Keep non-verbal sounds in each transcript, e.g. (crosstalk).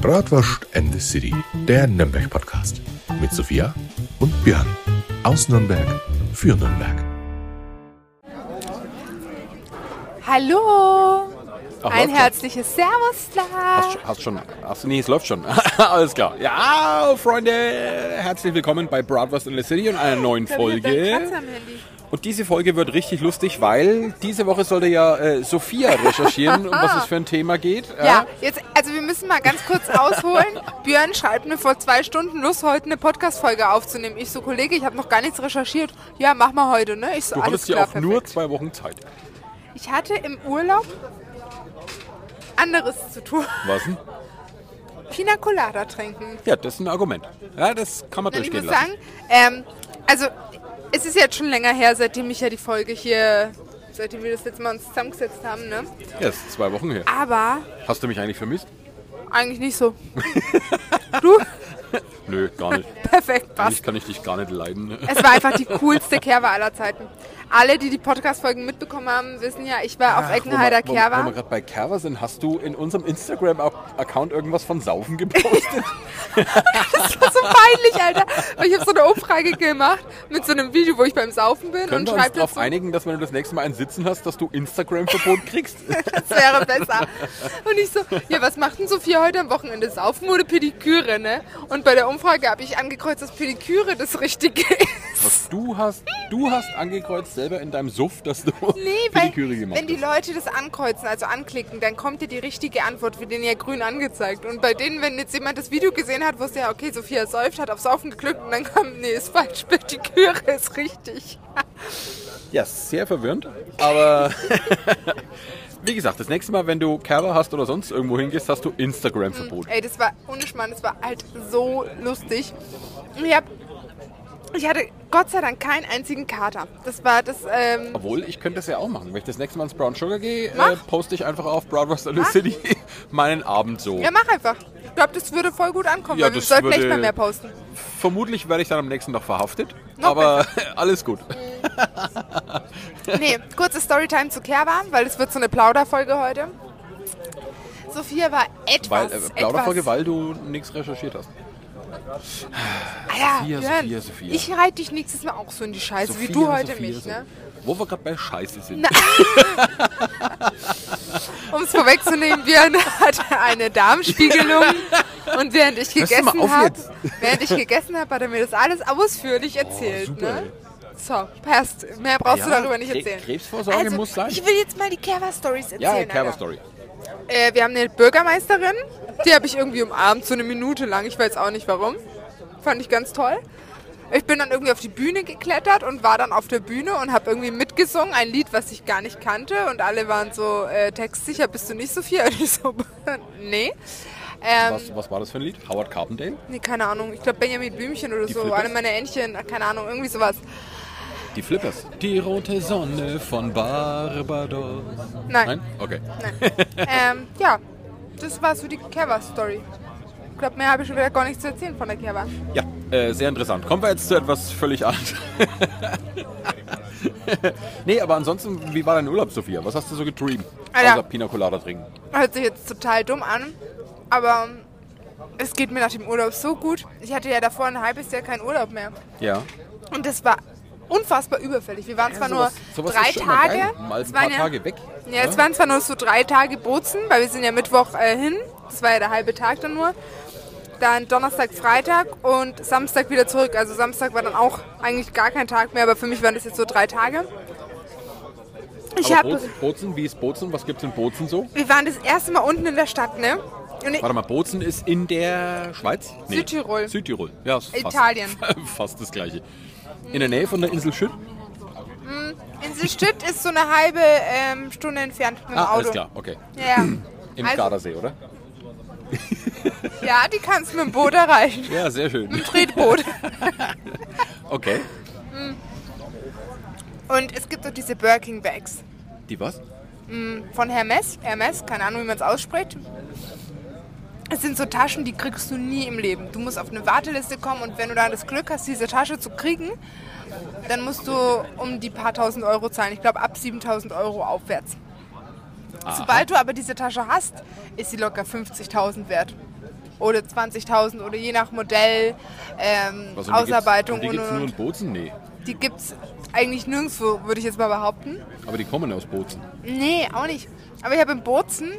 Bratwurst and the City, der Nürnberg-Podcast. Mit Sophia und Björn. Aus Nürnberg für Nürnberg. Hallo! Ach, Ein herzliches Servus da! Hast, hast schon. Hast, nee, es läuft schon. (laughs) Alles klar. Ja, Freunde, herzlich willkommen bei Bratwurst in the City und einer neuen Folge. Und diese Folge wird richtig lustig, weil diese Woche sollte ja äh, Sophia recherchieren, um was es für ein Thema geht. Ja, jetzt, also wir müssen mal ganz kurz ausholen. (laughs) Björn schreibt mir vor zwei Stunden Lust, heute eine Podcast-Folge aufzunehmen. Ich so, Kollege, ich habe noch gar nichts recherchiert. Ja, mach mal heute, ne? Ich so, Du hattest ja auch nur perfekt. zwei Wochen Zeit. Ich hatte im Urlaub anderes zu tun. Was denn? Pina Colada trinken. Ja, das ist ein Argument. Ja, das kann man ich durchgehen muss lassen. sagen, ähm, also es ist jetzt schon länger her, seitdem ich ja die Folge hier, seitdem wir das letzte Mal uns zusammengesetzt haben, ne? Ja, das ist zwei Wochen her. Aber Hast du mich eigentlich vermisst? eigentlich nicht so. (laughs) du? Nö, gar nicht. (laughs) Perfekt, passt. Eigentlich kann ich dich gar nicht leiden. (laughs) Es war einfach die coolste Kerwa aller Zeiten. Alle, die die Podcast-Folgen mitbekommen haben, wissen ja, ich war auf Eckenheider Wo wir, wo wir gerade bei Kerwa sind, hast du in unserem Instagram-Account irgendwas von Saufen (laughs) gepostet? Das war so peinlich, Alter. Weil ich habe so eine Umfrage gemacht mit so einem Video, wo ich beim Saufen bin Können und wir uns schreibe darauf dazu, einigen, dass wenn du das nächste Mal einen Sitzen hast, dass du Instagram-Verbot kriegst? das wäre besser. Und ich so, ja, was macht denn Sophia heute am Wochenende? Saufen oder Pediküre, ne? Und bei der Umfrage habe ich angekreuzt, dass Pediküre das Richtige ist. Was du hast, du hast angekreuzt selber in deinem Suff, dass du (laughs) Nee, weil Pediküre gemacht wenn die hast. Leute das ankreuzen, also anklicken, dann kommt dir die richtige Antwort, wird denen ja grün angezeigt. Und bei denen, wenn jetzt jemand das Video gesehen hat, wusste ja, okay, Sophia säuft, hat auf Saufen geklickt und dann kam, nee, ist falsch, (laughs) Pediküre ist richtig. Ja, sehr verwirrend. Aber (laughs) wie gesagt, das nächste Mal, wenn du Kerwa hast oder sonst irgendwo hingehst, hast du Instagram-Verbot. Ey, das war ohne Schmarrn, das war halt so lustig. Ich hab, ich hatte Gott sei Dank keinen einzigen Kater. Das war das, ähm, Obwohl, ich könnte das ja auch machen. Wenn ich das nächste Mal ins Brown Sugar gehe, äh, poste ich einfach auf the City (laughs) meinen Abend so. ja, mach einfach. Ich glaube, das würde voll gut ankommen, Ja, weil wir sollten echt mal mehr posten. Vermutlich werde ich dann am nächsten Tag verhaftet. Noch aber (laughs) alles gut. Nee, kurze Storytime zu Kerwa, weil es wird so eine Plauderfolge heute. Sophia war etwas, Weil, äh, Plauderfolge, etwas, weil du nichts recherchiert hast. ah, ja, Sophia, Björn, Sophia, Sophia. Ich reite dich nächstes Mal auch so in die Scheiße, wie du heute mich, ne? Wo wir gerade bei Scheiße sind. (laughs) Um es vorwegzunehmen, Björn hatte eine Darmspiegelung und während ich du gegessen habe, während ich gegessen habe, hat er mir das alles ausführlich erzählt, super, ne? So, passt. Mehr brauchst du Ja, darüber nicht erzählen. Krebsvorsorge also, muss sein. Ich will jetzt mal die Kerwa-Stories erzählen. Ja, Alter. Kerwa-Story. Äh, wir haben eine Bürgermeisterin, die habe ich irgendwie umarmt, so eine Minute lang. Ich weiß auch nicht warum. Fand ich ganz toll. Ich bin dann irgendwie auf die Bühne geklettert und war dann auf der Bühne und habe irgendwie mitgesungen, ein Lied, was ich gar nicht kannte. Und alle waren so, äh, textsicher bist du nicht, Sophia? (laughs) Und ich so, nee. Ähm, Was, was war das für ein Lied? Howard Carpendale? nee, keine Ahnung. Ich glaube Benjamin Blümchen oder Die so. Flippers? Alle meine Entchen, keine Ahnung, irgendwie sowas. Die Flippers. Die rote Sonne von Barbados. Nein. Nein? Okay. ähm, ja, das war so die Kerwa-Story. Ich glaube, mehr habe ich schon wieder gar nichts zu erzählen von der Kerwa. Ja, äh, sehr interessant. Kommen wir jetzt zu etwas völlig anderem. (laughs) nee, aber ansonsten, wie war dein Urlaub, Sophia? Was hast du so getrieben? Alter. Außer Pina Colada trinken. Hört sich jetzt total dumm an, aber es geht mir nach dem Urlaub so gut. Ich hatte ja davor ein halbes Jahr keinen Urlaub mehr. Ja. Und das war unfassbar überfällig. Wir waren zwar sowas- nur sowas drei Tage. Mal es ein waren paar ja, Tage weg. Ja, es waren zwar nur so drei Tage Bozen, weil wir sind ja Mittwoch äh, hin. Das war ja der halbe Tag dann nur. Dann Donnerstag, Freitag und Samstag wieder zurück. Also Samstag war dann auch eigentlich gar kein Tag mehr, aber für mich waren das jetzt so drei Tage. Ich Aber Bozen, Bozen, wie ist Bozen? Was gibt's in Bozen so? wir waren das erste Mal unten in der Stadt, ne? Und Warte mal, Bozen ist in der Schweiz? Südtirol. Südtirol, ja. Fast, Italien. (laughs) Fast das gleiche. In der Nähe von der Insel Schütt? Insel Stütt ist so eine halbe ähm, Stunde entfernt mit dem Ah, Auto. alles klar, okay. Ja, (clears throat) Im Also- Gardasee, oder? Ja, die kannst du mit dem Boot erreichen. Ja, sehr schön. Tretboot. (laughs) Okay. Und es gibt auch diese Birking Bags Die was? von Hermes. Hermes, keine Ahnung, wie man es ausspricht. Es sind so Taschen, die kriegst du nie im Leben. Du musst auf eine Warteliste kommen und wenn du da das Glück hast, diese Tasche zu kriegen, dann musst du um die paar tausend Euro zahlen. Ich glaube ab 7000 Euro aufwärts. Sobald du aber diese Tasche hast, ist sie locker 50.000 wert. oder 20.000 oder je nach Modell, ähm, die Ausarbeitung Gibt's, die und, gibt's nur in. Bozen? Nee. Die gibt es eigentlich nirgendwo, würde ich jetzt mal behaupten. Aber die kommen aus Bozen. Nee, auch nicht. Aber ich habe in Bozen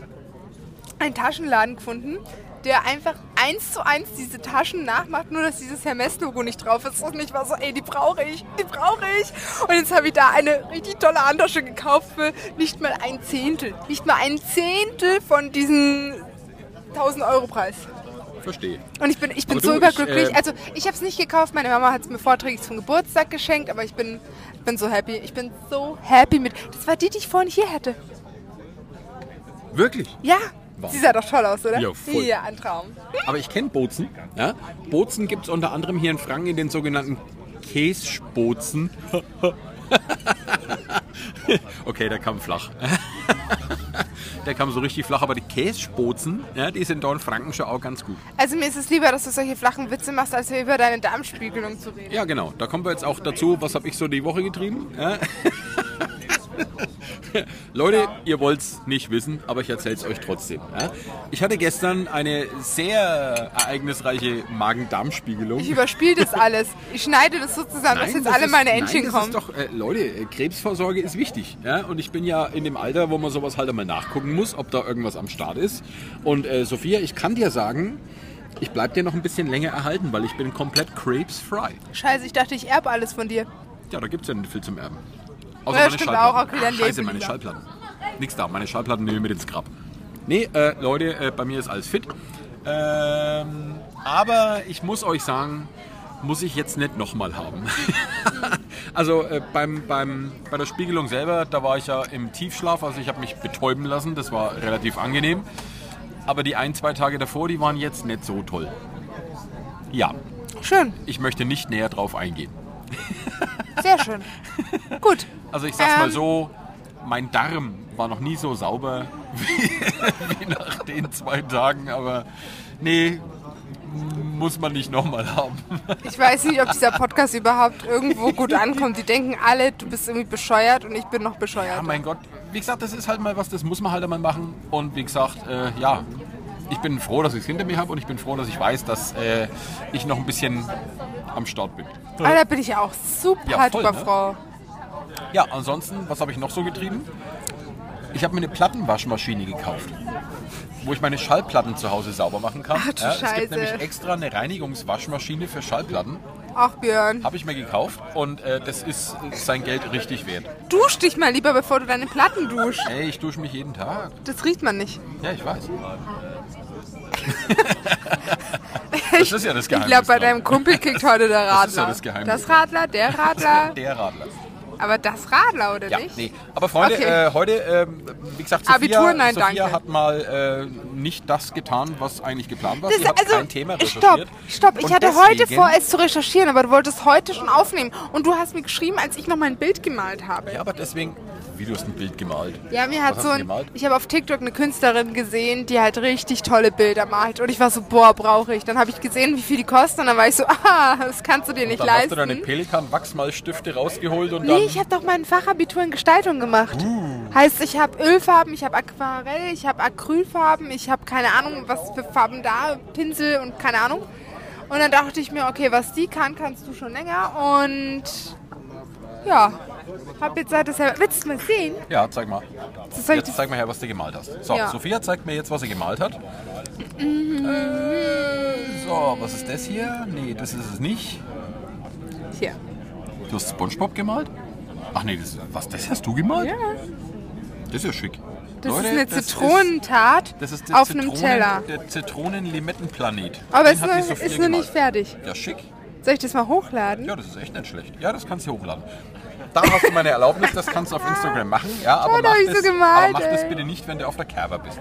einen Taschenladen gefunden, der einfach eins zu eins diese Taschen nachmacht, nur dass dieses Hermes-Logo nicht drauf ist. Und ich war so, ey, die brauche ich, die brauche ich. Und jetzt habe ich da eine richtig tolle Handtasche gekauft für nicht mal ein Zehntel. Nicht mal ein Zehntel von diesem 1000 Euro Preis. Verstehe. Und ich bin, ich bin Aber so du, überglücklich. ich, äh, also ich habe es nicht gekauft, meine Mama hat es mir vorträglich zum Geburtstag geschenkt, aber ich bin, bin so happy. Ich bin so happy mit. Das war die, die ich vorhin hier hätte. Wirklich? Ja, Wow. sie sah doch toll aus, oder? Ja, voll. Ja, ein Traum. Aber ich kenne Bozen. Ja? Bozen gibt es unter anderem hier in Franken in den sogenannten Kässpozen. (laughs) okay, der kam flach. (laughs) der kam so richtig flach, aber die Kässpozen, ja, die sind da in Franken schon auch ganz gut. Also mir ist es lieber, dass du solche flachen Witze machst, als über deine Darmspiegelung zu reden. Ja, genau. Da kommen wir jetzt auch dazu, was habe ich so die Woche getrieben. Ja? (laughs) (laughs) Leute, ihr wollt es nicht wissen, aber ich erzähle es euch trotzdem. Ja? Ich hatte gestern eine sehr ereignisreiche Magen-Darm-Spiegelung. Ich überspiele das (laughs) alles. Ich schneide das so zusammen, dass Nein, jetzt das alle ist- meine nein, Entchen das kommen. Doch, äh, Leute, äh, Krebsvorsorge ist wichtig. Ja? Und ich bin ja in dem Alter, wo man sowas halt einmal nachgucken muss, ob da irgendwas am Start ist. Und äh, Sophia, ich kann dir sagen, ich bleib dir noch ein bisschen länger erhalten, weil ich bin komplett krebsfrei. Scheiße, ich dachte, ich erbe alles von dir. Ja, da gibt es ja nicht viel zum Erben. Außer Ja, meine Schallplatten. auch, okay, Scheiße, meine. Schallplatten. Nix da, meine Schallplatten nehme ich mit ins Grab. Nee, äh, Leute, äh, bei mir ist alles fit. Ähm, aber ich muss euch sagen, muss ich jetzt nicht nochmal haben. (laughs) also äh, beim, beim, bei der Spiegelung selber, da war ich ja im Tiefschlaf, also ich habe mich betäuben lassen, das war relativ angenehm. Aber die ein, zwei Tage davor, die waren jetzt nicht so toll. Ja, Schön, ich möchte nicht näher drauf eingehen. Sehr schön. Gut, Also ich sag's mal Ähm. so, mein Darm war noch nie so sauber (laughs) wie, wie nach den zwei Tagen, aber nee, muss man nicht nochmal haben. ich weiß nicht, ob dieser Podcast überhaupt irgendwo gut ankommt. Die denken alle, du bist irgendwie bescheuert und ich bin noch bescheuert. Ja, mein Gott, wie gesagt, das ist halt mal was, das muss man halt einmal machen. Und wie gesagt, äh, ja, ich bin froh, dass ich es hinter mir habe und ich bin froh, dass ich weiß, dass äh, ich noch ein bisschen am Start bin. Aber da bin ich ja auch super Ja, voll, ne? Frau. Ja, ansonsten, was habe ich noch so getrieben? Ich habe mir eine Plattenwaschmaschine gekauft, wo ich meine Schallplatten zu Hause sauber machen kann. Ach du es Scheiße. gibt nämlich extra eine Reinigungswaschmaschine für Schallplatten. Ach Björn, Habe ich mir gekauft und äh, das ist sein Geld richtig wert. dusch dich mal lieber, bevor du deine Platten duschst. Ey, ich dusche mich jeden Tag. Das riecht man nicht. Ja, ich weiß. (laughs) das ist ja das Ich Geheimnis. glaube, bei dran. deinem Kumpel kickt heute der Radler. Das ist ja das Geheimnis. Das Radler, der Radler. Der Radler. Aber das Radler, oder Ja, nicht? nee. Aber Freunde, Okay. äh, heute, ähm, wie gesagt, Sophia, Abitur, nein, Sophia danke. hat mal äh, nicht das getan, was eigentlich geplant war. Das, Sie hat also, kein Thema stopp, recherchiert. stopp. Ich Und hatte heute vor, es zu recherchieren, aber du wolltest heute schon aufnehmen. Und du hast mir geschrieben, als ich noch mein Bild gemalt habe. Ja, aber deswegen, wie du hast ein Bild gemalt. Ja, mir Was hat hast so ein, ich habe auf TikTok eine Künstlerin gesehen, die halt richtig tolle Bilder malt. Und ich war so, boah, brauche ich. Dann habe ich gesehen, wie viel die kosten. Und dann war ich so, (laughs) ah, das kannst du dir nicht Dann hast leisten. du deine Pelikan-Wachsmalstifte rausgeholt und Nee, dann... ich habe doch mein Fachabitur in Gestaltung gemacht. Heißt, ich habe Ölfarben, ich habe Aquarell, ich habe Acrylfarben, ich habe keine Ahnung, was für Farben da, Pinsel und keine Ahnung. Und dann dachte ich mir, okay, was die kann, kannst du schon länger. Und ja, hab jetzt seit das Willst du mal sehen? Ja, zeig mal. Ich Jetzt zeig mal her, was du gemalt hast. So, Ja. Sophia zeigt mir jetzt, was sie gemalt hat. Mhm. Äh, so, was ist das hier? Nee, das ist es nicht. hier. Du hast Spongebob gemalt? Ach nee, das, was, das hast du gemalt? Ja. Das ist ja schick. Das Leute, ist eine das Zitronentat das ist auf einem Zitronen- Teller. Der Zitronen-Limettenplanet. Aber Den ist, Sophia ist noch nicht fertig. Ja, schick. Soll ich das mal hochladen? Ja, das ist echt nicht schlecht. Ja, das kannst du hochladen. Da hast du meine Erlaubnis, das kannst du auf Instagram machen. Ja, aber da mach, ich so das, gemalt, aber mach das bitte nicht, wenn du auf der Kerber bist.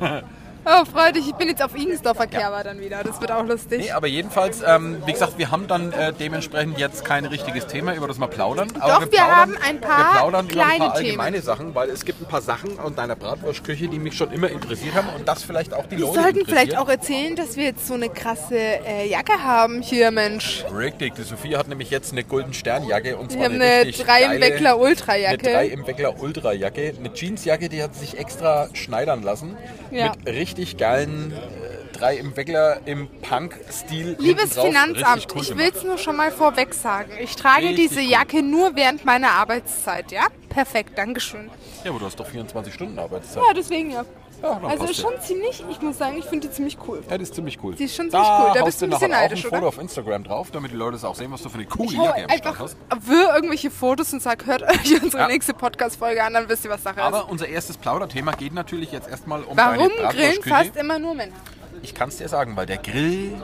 Ja? (laughs) Oh, freu dich, ich bin jetzt auf Igensdorfer Kerber dann wieder. Das wird auch lustig. Nee, aber jedenfalls, ähm, wie gesagt, wir haben dann äh, dementsprechend jetzt kein richtiges Thema, über das wir plaudern. Aber Doch, wir haben ein paar wir plaudern über ein kleine paar allgemeine Sachen, weil es gibt ein paar Sachen an deiner Bratwurstküche, die mich schon immer interessiert haben und das vielleicht auch die Wir Leute sollten interessiert. vielleicht auch erzählen, dass wir jetzt so eine krasse äh, Jacke haben hier, Mensch. Richtig, die Sophie hat nämlich jetzt eine Golden Sternjacke und zwar Wir haben eine richtig 3 im Weckler Ultra Eine 3 Jacke. im Weckler Ultra Jacke, eine Jeansjacke, die hat sich extra schneidern lassen Ja. mit richtig geilen äh, drei im Weckler im Punk-Stil. Liebes drauf. Finanzamt, Richtig cool ich will es nur schon mal vorweg sagen. Ich trage Richtig diese cool. Jacke nur während meiner Arbeitszeit, ja? Perfekt, Dankeschön. Ja, aber du hast doch 24 Stunden Arbeitszeit. Ja, deswegen ja. Ja, Also ja. schon ziemlich, ich muss sagen, ich finde die ziemlich cool. Ja, das ist ziemlich cool. Die ist schon da ziemlich cool. Da bist du ein bisschen neidisch, ein Foto oder? auf Instagram drauf, damit die Leute es auch sehen, was du für eine coole Jacke am Start hast. wirr irgendwelche Fotos und sag, hört euch unsere Ja. nächste Podcast-Folge an, dann wisst ihr, was Sache ist. Aber unser erstes Plauderthema geht natürlich jetzt erstmal um Warum grillen fast immer nur Männer? Ich kann es dir sagen, weil der Grill,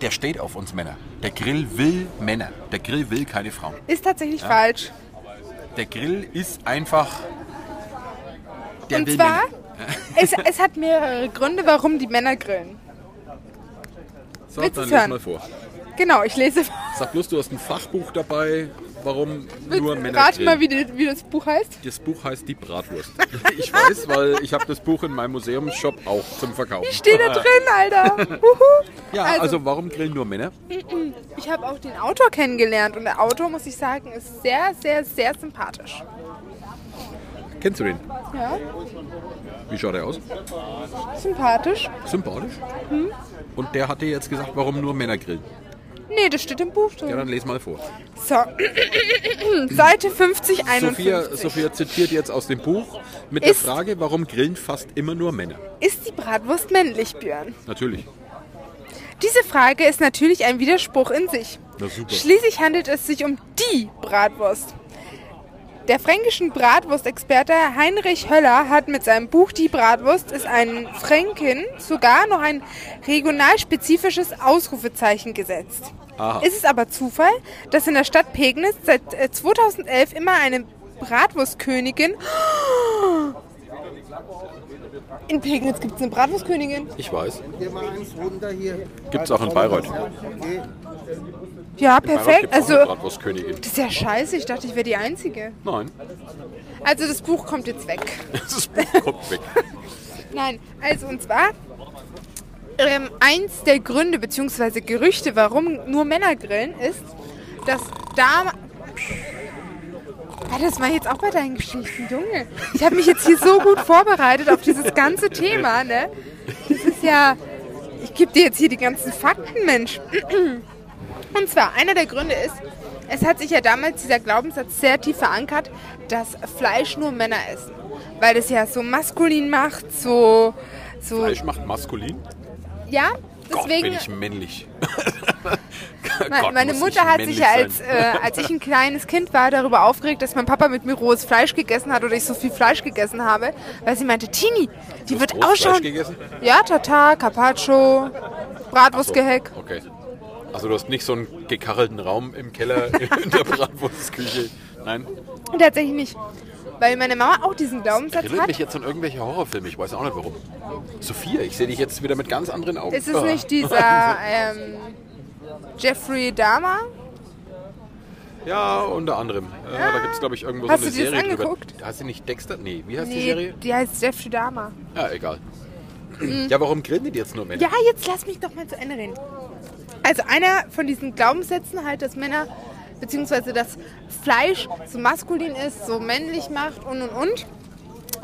der steht auf uns Männer. Der Grill will Männer. Der Grill will keine Frauen. Ist tatsächlich falsch. Der Grill ist einfach. Der Und zwar, Männer. (laughs) es, es hat mehrere Gründe, warum die Männer grillen. So, willst dann du's les hören? mal vor. Genau, ich lese. Sag bloß, du hast ein Fachbuch dabei, warum nur Männer Rate grillen. mal, wie, die, wie das Buch heißt. Das Buch heißt Die Bratwurst. (laughs) Ich weiß, weil ich habe das Buch in meinem Museumsshop auch zum Verkaufen. Steht da (laughs) drin, Alter. Ja, Also- also, warum grillen nur Männer? Ich habe auch den Autor kennengelernt und der Autor, muss ich sagen, ist sehr, sehr, sehr sympathisch. Kennst du den? Ja, Wie schaut er aus? sympathisch. Sympathisch. Hm? Und der hat dir jetzt gesagt, warum nur Männer grillen. Nee, das steht im Buch drin. Ja, dann les mal vor. So, (clears throat) Seite 50, 51. Sophia, Sophia zitiert jetzt aus dem Buch mit Ist- der Frage, warum grillen fast immer nur Männer? Ist die Bratwurst männlich, Björn? Natürlich. Diese Frage ist natürlich ein Widerspruch in sich. Schließlich handelt es sich um die Bratwurst. Der fränkischen Bratwurstexperte Heinrich Höller hat mit seinem Buch Die Bratwurst ist ein Fränkin sogar noch ein regionalspezifisches Ausrufezeichen gesetzt. Aha. Ist es aber Zufall, dass in der Stadt Pegnitz seit äh, 2011 immer eine Bratwurstkönigin... (gasps) In Pegnitz gibt es eine Bratwurstkönigin. Ich weiß. Hier. Gibt's auch in Bayreuth. Ja, perfekt. Also, das ist ja scheiße. Ich dachte, ich wäre die Einzige. Nein, Also das Buch kommt jetzt weg. (laughs) das Buch kommt weg. (laughs) Nein, also und zwar ähm, eins der Gründe bzw. Gerüchte, warum nur Männer grillen, ist, dass da Ah, das war jetzt auch bei deinen Geschichten, Junge. Ich habe mich jetzt hier so gut vorbereitet auf dieses ganze Thema, ne? Das ist ja. Ich gebe dir jetzt hier die ganzen Fakten, Mensch. Und zwar, einer der Gründe ist, es hat sich ja damals dieser Glaubenssatz sehr tief verankert, dass Fleisch nur Männer essen. Weil es ja so maskulin macht, so. so Fleisch macht maskulin. ja, Gott, deswegen. bin ich männlich. (laughs) Gott, meine Mutter hat sich ja, als, äh, als ich ein kleines Kind war, darüber aufgeregt, dass mein Papa mit mir rohes Fleisch gegessen hat oder ich so viel Fleisch gegessen habe, weil sie meinte, Tini, die wird rohes Fleisch ausschauen. gegessen? Ja, Tatar, Carpaccio, Bratwurstgeheck. Okay. Also du hast nicht so einen gekachelten Raum im Keller (laughs) in der Bratwurstküche. Nein. Tatsächlich nicht. Weil meine Mama auch diesen Glaubenssatz Erinnert hat. mich jetzt an irgendwelche Horrorfilme. Ich weiß auch nicht warum. Sophia, ich sehe dich jetzt wieder mit ganz anderen Augen. Ist es nicht dieser (laughs) ähm, Jeffrey Dahmer? Ja, unter anderem. Ja, da gibt es, glaube ich, irgendwo Hast so eine du dir das Serie angeguckt? drüber. Heißt die nicht Dexter? Nee, wie heißt die Nee, Serie? die heißt Jeffrey Dahmer. Ja, egal. Ja, warum grillen die jetzt nur Männer? Ja, jetzt lass mich doch mal zu Ende reden. Also einer von diesen Glaubenssätzen halt, dass Männer, beziehungsweise dass Fleisch so maskulin ist, so männlich macht und und und,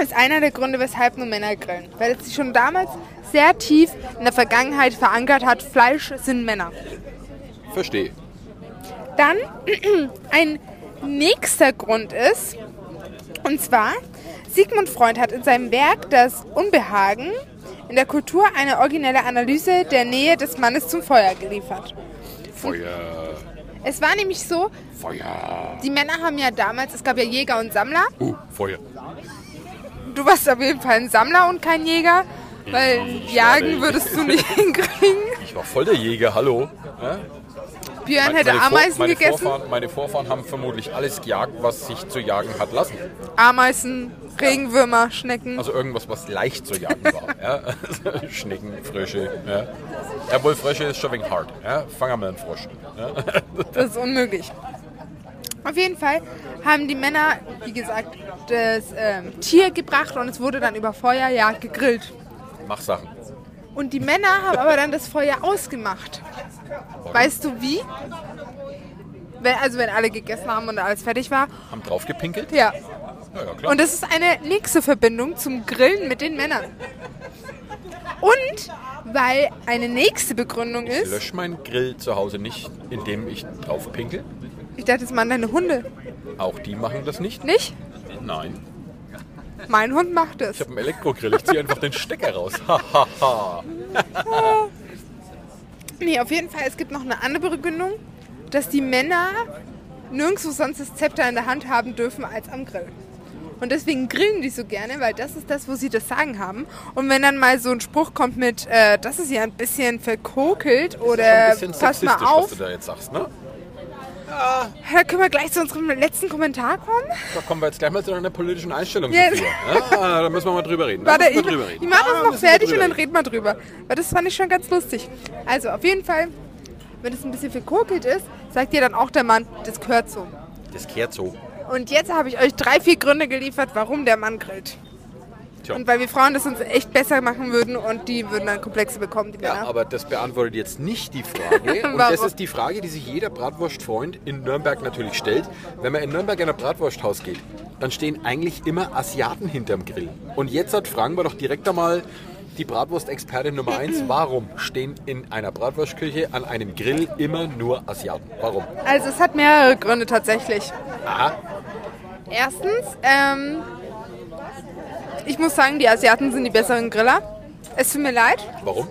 ist einer der Gründe, weshalb nur Männer grillen. Weil es sich schon damals sehr tief in der Vergangenheit verankert hat, Fleisch sind Männer. Verstehe. Dann (clears throat) ein nächster Grund ist, und zwar, Sigmund Freud hat in seinem Werk Das Unbehagen in der Kultur eine originelle Analyse der Nähe des Mannes zum Feuer geliefert. Feuer, Es war nämlich so, Feuer. die Männer haben ja damals, es gab ja Jäger und Sammler. Uh, Feuer. Du warst auf jeden Fall ein Sammler und kein Jäger, weil Ich jagen würdest du (laughs) nicht hinkriegen. Ich war voll der Jäger, hallo. Ja? Björn hätte Meine Ameisen meine gegessen. Vorfahren, meine Vorfahren haben vermutlich alles gejagt, was sich zu jagen hat lassen. Ameisen, Regenwürmer, Schnecken. Also irgendwas, was leicht zu jagen war. ja? Also Schnecken, Frösche. Ja? Jawohl, Frösche ist schon wegen hart. Ja? Fangen wir mal einen Frosch. Ja? Das ist unmöglich. Auf jeden Fall haben die Männer, wie gesagt, das ähm, Tier gebracht und es wurde dann über Feuerjagd gegrillt. Mach Sachen. Und die Männer haben aber dann das Feuer ausgemacht. Weißt du wie? Wenn, also wenn alle gegessen haben und alles fertig war. Haben drauf gepinkelt? Ja. Ja. Und das ist eine nächste Verbindung zum Grillen mit den Männern. Und weil eine nächste Begründung ist, Lösch meinen Grill zu Hause nicht, indem ich drauf pinkel. ich dachte, das waren deine Hunde, Auch die machen das nicht. nicht? Nein. Mein Hund macht es. Ich habe einen Elektrogrill. Ich ziehe einfach den Stecker raus. Hahaha. Nee, auf jeden Fall, es gibt noch eine andere Begründung, dass die Männer nirgendwo sonst das Zepter in der Hand haben dürfen als am Grill. Und deswegen grillen die so gerne, weil das ist das, wo sie das Sagen haben. Und wenn dann mal so ein Spruch kommt mit, äh, das ist ja ein bisschen verkokelt oder Ein bisschen pass mal auf, was du da jetzt sagst, ne? da können wir gleich zu unserem letzten Kommentar kommen. Da kommen wir jetzt gleich mal zu einer politischen Einstellung. Ja. Sophia. Ja, da müssen wir mal drüber reden. Warte, ich, wir drüber reden. ich mache Da das noch müssen wir fertig und dann reden. wir drüber. Weil das fand ich schon ganz lustig. Also, auf jeden Fall, wenn es ein bisschen verkokelt ist, sagt dir dann auch der Mann, das gehört so. Das kehrt so. Und jetzt habe ich euch drei, vier Gründe geliefert, warum der Mann grillt. Tja. Und weil wir Frauen das uns echt besser machen würden und die würden dann Komplexe bekommen, die Ja, aber das beantwortet jetzt nicht die Frage. (laughs) Und das ist die Frage, die sich jeder Bratwurstfreund in Nürnberg natürlich stellt. Wenn man in Nürnberg in ein Bratwursthaus geht, dann stehen eigentlich immer Asiaten hinterm Grill. Und jetzt hat fragen wir doch direkt einmal die Bratwurstexpertin Nummer eins. (laughs) Warum stehen in einer Bratwurstküche an einem Grill immer nur Asiaten? Warum? Also es hat mehrere Gründe tatsächlich. Aha. Erstens, ähm, ich muss sagen, die Asiaten sind die besseren Griller. Es tut mir leid, Warum?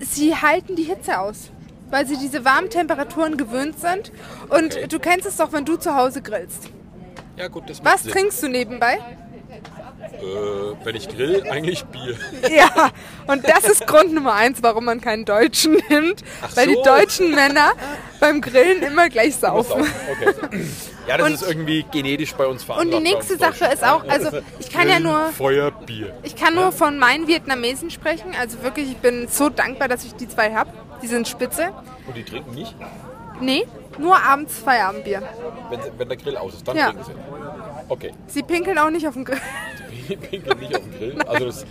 sie halten die Hitze aus, weil sie diese warmen Temperaturen gewöhnt sind. Und Okay. du kennst es doch, wenn du zu Hause grillst. Ja gut, das macht Was Sinn. trinkst du nebenbei? Äh, wenn ich grill, (laughs) eigentlich Bier. Ja, und das ist Grund Nummer eins, warum man keinen Deutschen nimmt. Ach weil so. die deutschen Männer beim Grillen immer gleich saufen. Okay. Ja, das Und- ist irgendwie genetisch bei uns veranlagt. Und die nächste Sache ist auch, also (laughs) ich kann ja nur, Feuer, Bier. ich kann nur von meinen Vietnamesen sprechen. Also wirklich, ich bin so dankbar, dass ich die zwei habe. Die sind spitze. Und die trinken nicht? Nee, nur abends Feierabendbier. Wenn, sie- wenn der Grill aus ist, dann Ja. trinken sie. Okay, Sie pinkeln auch nicht auf dem Grill. (laughs) die pinkeln nicht auf den Grill. Also das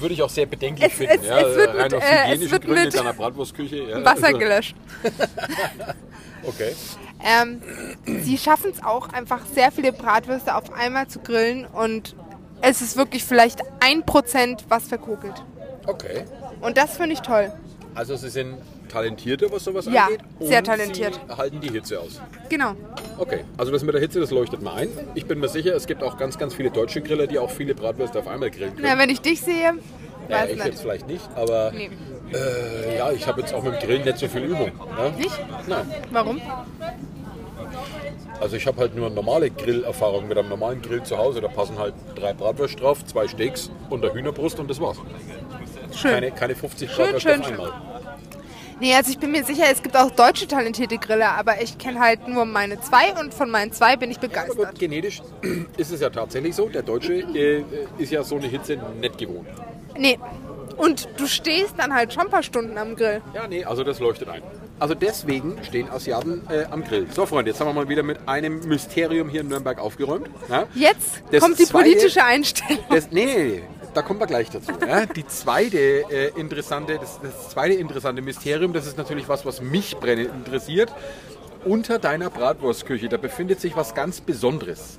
würde ich auch sehr bedenklich Es- finden. es- ja, es wird rein mit, aus äh, hygienischen wird Gründen in einer Bratwurstküche. Ja, Wasser also, gelöscht. (laughs) Okay. Ähm, sie schaffen es auch einfach sehr viele Bratwürste auf einmal zu grillen und es ist wirklich vielleicht ein Prozent, was verkokelt. Okay. Und das finde ich toll. Also sie sind talentierte, was sowas Ja, angeht. sehr und talentiert. Sie halten die Hitze aus. Genau. Okay, also das mit der Hitze, das leuchtet mal ein. Ich bin mir sicher, es gibt auch ganz, ganz viele deutsche Griller, die auch viele Bratwürste auf einmal grillen können. Na, wenn ich dich sehe, Ja, weiß ich nicht. jetzt vielleicht nicht, aber Nee. Äh, ja, ich habe jetzt auch mit dem Grillen nicht so viel Übung. Ne? Nicht? Nein, Warum? also ich habe halt nur normale Grillerfahrung mit einem normalen Grill zu Hause. Da passen halt drei Bratwürste drauf, zwei Steaks und eine Hühnerbrust und das war's. Schön. Keine, keine 50 Schön, Bratwürste schön, auf schön. einmal. Nee, also ich bin mir sicher, es gibt auch deutsche talentierte Griller, aber ich kenne halt nur meine zwei und von meinen zwei bin ich Aber begeistert. gut, genetisch (clears throat) ist es ja tatsächlich so. Der Deutsche äh, ist ja so eine Hitze nicht gewohnt. Nee. Und du stehst dann halt schon ein paar Stunden am Grill. Ja, nee, also das leuchtet ein. Also deswegen stehen Asiaten äh, am Grill. So, Freunde, jetzt haben wir mal wieder mit einem Mysterium hier in Nürnberg aufgeräumt. Ja? Jetzt Das kommt die zweite- politische Einstellung. Das, nee, nee, nee, da kommen wir gleich dazu. Ja? Die zweite äh, interessante, das, das zweite interessante Mysterium, das ist natürlich was, was mich brennend interessiert. Unter deiner Bratwurstküche, da befindet sich was ganz Besonderes.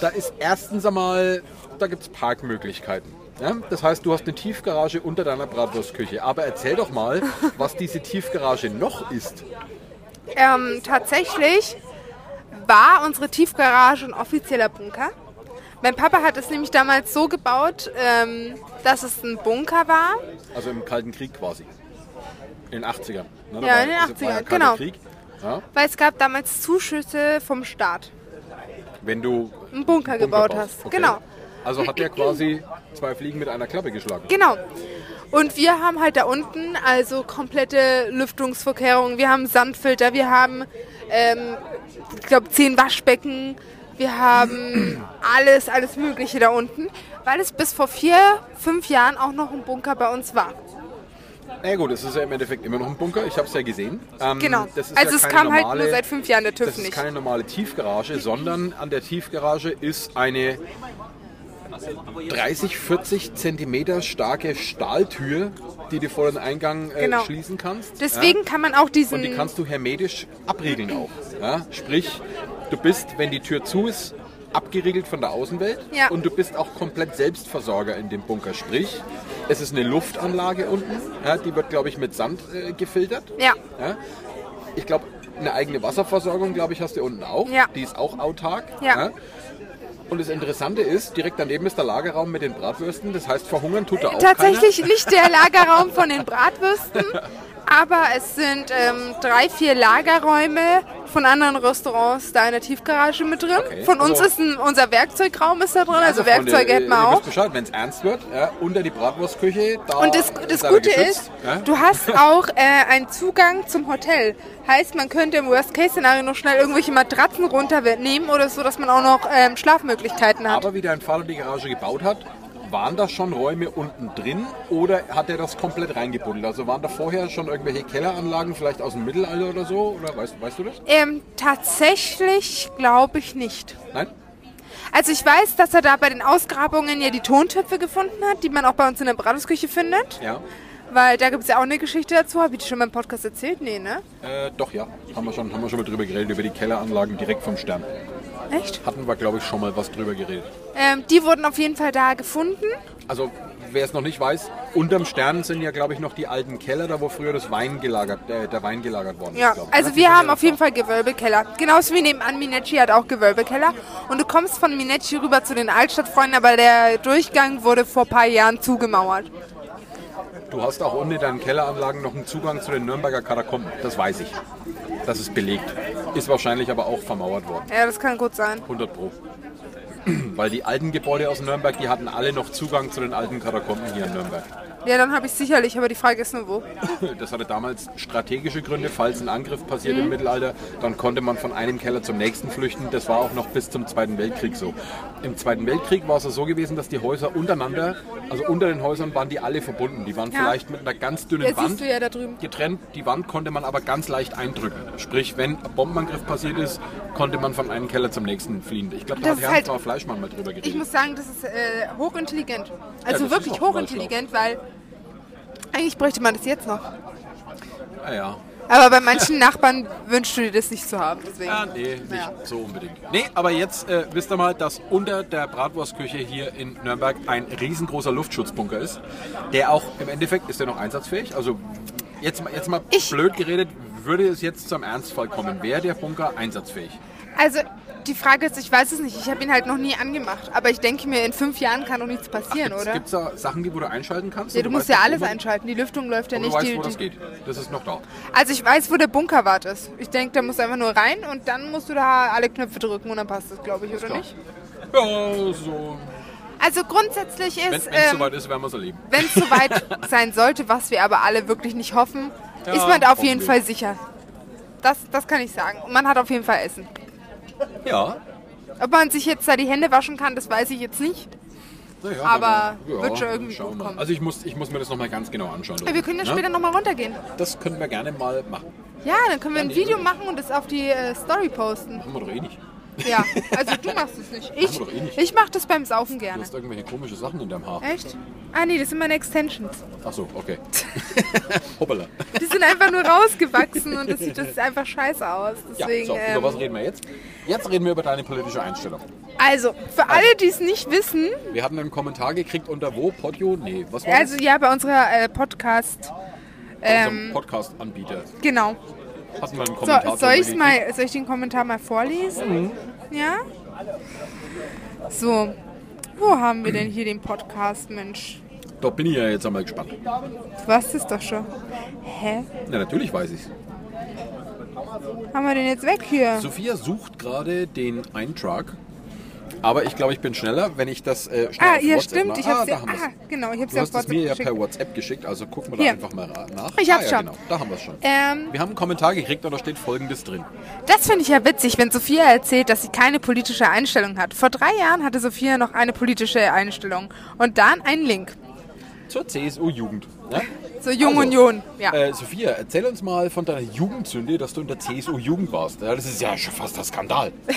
Da ist erstens einmal, da gibt es Parkmöglichkeiten. Ja? Das heißt, du hast eine Tiefgarage unter deiner Bratwurstküche. Aber erzähl doch mal, was diese Tiefgarage noch ist. Ähm, tatsächlich war unsere Tiefgarage ein offizieller Bunker. Mein Papa hat es nämlich damals so gebaut, ähm, dass es ein Bunker war. Also im Kalten Krieg quasi. In den 80ern. Ne? Ja, war- in den das war 80ern, Kalter genau. Ja? Weil es gab damals Zuschüsse vom Staat. Wenn du Einen Bunker gebaut baust. hast. Okay. Genau. Also hat der quasi zwei Fliegen mit einer Klappe geschlagen. Genau. Und wir haben halt da unten also komplette Lüftungsvorkehrungen. Wir haben Sandfilter, wir haben, ähm, ich glaube, zehn Waschbecken. Wir haben (clears throat) alles, alles Mögliche da unten, weil es bis vor vier, fünf Jahren auch noch ein Bunker bei uns war. Na ja, gut, es ist ja im Endeffekt immer noch ein Bunker. Ich habe es ja gesehen. Ähm, Genau. das ist Also ja es kam halt normale, nur seit fünf Jahren der TÜV Das ist nicht. keine normale Tiefgarage, sondern an der Tiefgarage ist eine 30, 40 Zentimeter starke Stahltür, die du vor den Eingang äh, Genau. schließen kannst. Deswegen kann man auch diesen... Und die kannst du hermetisch abriegeln auch. Ja? Sprich, du bist, wenn die Tür zu ist, abgeriegelt von der Außenwelt Ja. und du bist auch komplett Selbstversorger in dem Bunker. Sprich, Es ist eine Luftanlage unten. Ja, die wird, glaube ich, mit Sand äh, gefiltert. Ja. Ja. Ich glaube, eine eigene Wasserversorgung, glaube ich, hast du unten auch. Ja. Die ist auch autark. Ja. Und das Interessante ist, direkt daneben ist der Lagerraum mit den Bratwürsten. Das heißt, verhungern tut da auch Tatsächlich nicht der Lagerraum von den Bratwürsten, (laughs) aber es sind ähm, drei, vier Lagerräume von anderen Restaurants da in der Tiefgarage mit drin. Okay, Von uns also- ist ein, unser Werkzeugraum ist da drin, also, Freunde, Werkzeuge hätten wir auch. Bescheid, wenn es ernst wird, ja, unter die Bratwurstküche, da Und das, das Gute ist, ja. du hast (laughs) auch äh, einen Zugang zum Hotel. Heißt, man könnte im Worst-Case-Szenario noch schnell irgendwelche Matratzen runternehmen oder so, dass man auch noch ähm, Schlafmöglichkeiten hat. Aber wie dein Vater die Garage gebaut hat, waren da schon Räume unten drin oder hat er das komplett reingebuddelt? Also waren da vorher schon irgendwelche Kelleranlagen, vielleicht aus dem Mittelalter oder so? Oder weißt, weißt du das? ähm, tatsächlich glaube ich nicht. Nein? Also ich weiß, dass er da bei den Ausgrabungen ja die Tontöpfe gefunden hat, die man auch bei uns in der Bratwurstküche findet. Ja. Weil da gibt es ja auch eine Geschichte dazu. Habe ich die schon mal im Podcast erzählt? Nee, ne? Äh, doch, ja. Haben wir, schon, haben wir schon mal drüber geredet, über die Kelleranlagen direkt vom Stern. Echt? Hatten wir, glaube ich, schon mal was drüber geredet. Ähm, die wurden auf jeden Fall da gefunden. Also, wer es noch nicht weiß, unterm Stern sind ja, glaube ich, noch die alten Keller, da wo früher das Wein gelagert, äh, der Wein gelagert worden Ja, ist. ich. also Ja, die wir haben ja auf jeden Fall Gewölbekeller. Genauso wie nebenan Minecci hat auch Gewölbekeller. Und du kommst von Minecci rüber zu den Altstadtfreunden, aber der Durchgang wurde vor ein paar Jahren zugemauert. Du hast auch in deinen Kelleranlagen noch einen Zugang zu den Nürnberger Katakomben. Das weiß ich. Das ist belegt. Ist wahrscheinlich aber auch vermauert worden. Ja, das kann gut sein. 100 Pro. (clears throat) Weil die alten Gebäude aus Nürnberg, die hatten alle noch Zugang zu den alten Katakomben hier in Nürnberg. Ja, dann habe ich sicherlich, aber die Frage ist nur wo. (clears throat) Das hatte damals strategische Gründe, falls ein Angriff passiert Mhm. im Mittelalter, dann konnte man von einem Keller zum nächsten flüchten. Das war auch noch bis zum Zweiten Weltkrieg so. Im Zweiten Weltkrieg war es so gewesen, dass die Häuser untereinander, also unter den Häusern waren die alle verbunden. Die waren Ja. vielleicht mit einer ganz dünnen Ja, Wand ja getrennt. Die Wand konnte man aber ganz leicht eindrücken. Sprich, wenn ein Bombenangriff passiert ist, konnte man von einem Keller zum nächsten fliehen. Ich glaube, da Das hat ist Herrn halt- Fleischmann mal drüber geredet. Ich muss sagen, das ist äh, hochintelligent. Also ist wirklich hochintelligent, weil eigentlich bräuchte man das jetzt noch. ah, ja. Aber bei manchen Nachbarn wünschst du dir das nicht zu haben. Deswegen. Ja, nee, nicht Ja. so unbedingt. Nee, aber jetzt äh, wisst ihr mal, dass unter der Bratwurstküche hier in Nürnberg ein riesengroßer Luftschutzbunker ist, der auch im Endeffekt, ist der noch einsatzfähig? Also jetzt, mal- jetzt mal Ich- blöd geredet, würde es jetzt zum Ernstfall kommen, wäre der Bunker einsatzfähig? Also die Frage ist, ich weiß es nicht. Ich habe ihn halt noch nie angemacht. Aber ich denke mir, in fünf Jahren kann doch nichts passieren, oder? Gibt es da Sachen, die wo du einschalten kannst? Ja, Und du musst ja alles einschalten. Die Lüftung läuft ja und Du nicht. weißt, Die, wo das die, geht. Das ist noch da. also ich weiß, wo der Bunkerwart ist. Ich denke, da musst du einfach nur rein und dann musst du da alle Knöpfe drücken und dann passt das, glaube ich, oder nicht? Ja, so. Also grundsätzlich Wenn ist, es ähm, soweit ist, werden wir es erleben. wenn es soweit (laughs) sein sollte, was wir aber alle wirklich nicht hoffen, Ja, ist man da auf jeden. Fall sicher. Das, das kann ich sagen. Und man hat auf jeden Fall Essen. Ja. Ob man sich jetzt da die Hände waschen kann, das weiß ich jetzt nicht. Naja, Aber wir- wird schon irgendwie gut kommen. Also ich muss, ich muss mir das nochmal ganz genau anschauen. Aber wir können ja Ne? später nochmal runtergehen. Das können wir gerne mal machen. Ja, dann können wir ein nee, Video machen und das auf die äh, Story posten. Haben wir doch eh nicht. Ja, also du machst es nicht. Ich, eh nicht. ich mach das beim Saufen Du gerne. hast irgendwelche komische Sachen in deinem Haar. Echt? Ah nee, das sind meine Extensions. Ach so, okay. (laughs) Hoppala. Die sind einfach nur rausgewachsen und das sieht das einfach scheiße aus. Ja, Deswegen, so, ähm, über was reden wir jetzt? Jetzt reden wir über deine politische Einstellung. also, für alle, die es nicht wissen, Wir hatten einen Kommentar gekriegt unter wo? Podio? Nee, was war also ja, bei unserer äh, Podcast, ähm, Unserem Podcast-Anbieter. genau. Hatten wir einen So, Kommentar soll, ich's mal, soll ich den Kommentar mal vorlesen? Mhm. Ja? So, wo haben wir denn hier den Podcast, Mensch? Da bin ich ja jetzt einmal gespannt. Du weißt es doch schon. Hä? Ja, natürlich weiß ich's. Haben wir den jetzt weg hier? Sophia sucht gerade den Eintrag. Aber ich glaube, ich bin schneller, wenn ich das äh, schnell Ah, ja, WhatsApp stimmt. mache. Ich hab's ah, ah, genau, ich hab's Du auf hast es mir ja per. WhatsApp geschickt, also gucken wir da Hier. einfach mal nach. Ich hab's ah, ja, schon. Genau, da haben wir es schon. Ähm, Wir haben einen Kommentar gekriegt und da steht folgendes drin. das finde ich ja witzig, wenn Sophia erzählt, dass sie keine politische Einstellung hat. Vor drei Jahren hatte Sophia noch eine politische Einstellung. Und dann ein Link. Zur CSU-Jugend. Ja? Zur Jung Also, Union. Ja. Äh, Sophia, erzähl uns mal von deiner Jugendsünde, dass du in der CSU-Jugend warst. Ja, das ist ja schon fast ein Skandal. Ja,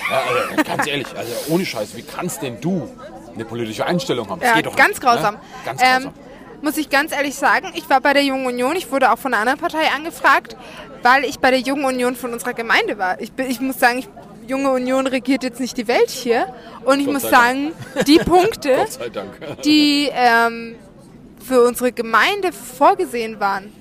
also, ganz ehrlich, also ohne Scheiß, wie kannst denn du eine politische Einstellung haben? Das Ja, geht doch ganz nicht, grausam. Ne? Ganz Ähm, grausam. muss ich ganz ehrlich sagen, ich war bei der Jungen Union, ich wurde auch von einer anderen Partei angefragt, weil ich bei der Jungen Union von unserer Gemeinde war. Ich, bin, ich muss sagen, ich, Junge Union regiert jetzt nicht die Welt hier. Und ich muss sagen, die Punkte, (laughs) Dank. die ähm, für unsere Gemeinde vorgesehen waren,